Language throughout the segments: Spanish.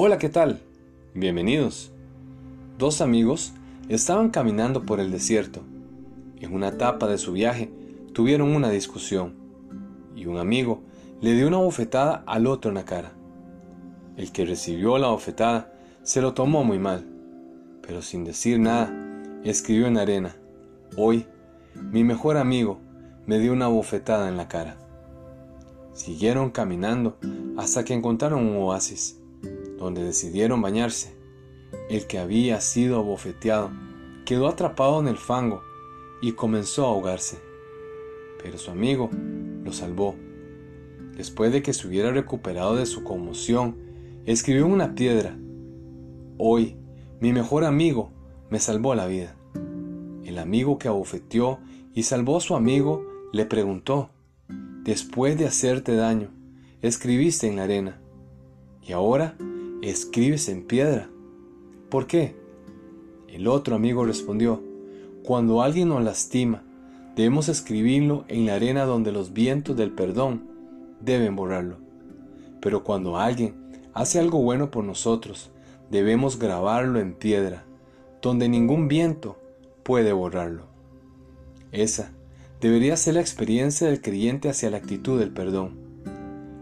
Hola, ¿qué tal? Bienvenidos. Dos amigos estaban caminando por el desierto. En una etapa de su viaje tuvieron una discusión y un amigo le dio una bofetada al otro en la cara. El que recibió la bofetada se lo tomó muy mal, pero sin decir nada, escribió en arena, hoy mi mejor amigo me dio una bofetada en la cara. Siguieron caminando hasta que encontraron un oasis donde decidieron bañarse. El que había sido abofeteado quedó atrapado en el fango y comenzó a ahogarse. Pero su amigo lo salvó. Después de que se hubiera recuperado de su conmoción, escribió una piedra, Hoy, mi mejor amigo me salvó la vida. El amigo que abofeteó y salvó a su amigo le preguntó, Después de hacerte daño, escribiste en la arena, y ahora escribes en piedra. ¿Por qué? El otro amigo respondió, cuando alguien nos lastima, debemos escribirlo en la arena donde los vientos del perdón deben borrarlo. Pero cuando alguien hace algo bueno por nosotros, debemos grabarlo en piedra, donde ningún viento puede borrarlo. Esa debería ser la experiencia del creyente hacia la actitud del perdón.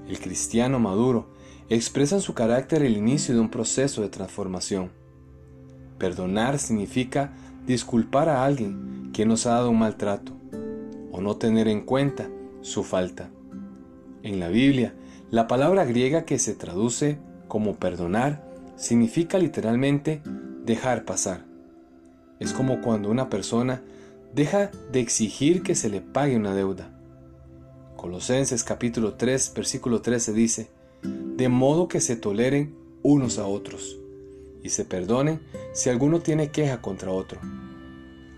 El cristiano maduro expresa su carácter el inicio de un proceso de transformación. Perdonar significa disculpar a alguien que nos ha dado un maltrato o no tener en cuenta su falta. En la Biblia, la palabra griega que se traduce como perdonar significa literalmente dejar pasar. Es como cuando una persona deja de exigir que se le pague una deuda. Colosenses capítulo 3 versículo 13 dice, de modo que se toleren unos a otros y se perdonen si alguno tiene queja contra otro.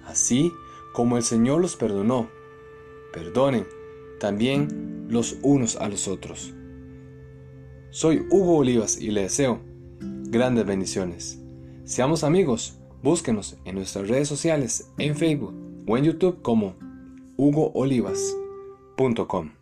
Así como el Señor los perdonó, perdonen también los unos a los otros. Soy Hugo Olivas y le deseo grandes bendiciones. Seamos amigos, búsquenos en nuestras redes sociales, en Facebook o en YouTube como hugoolivas.com.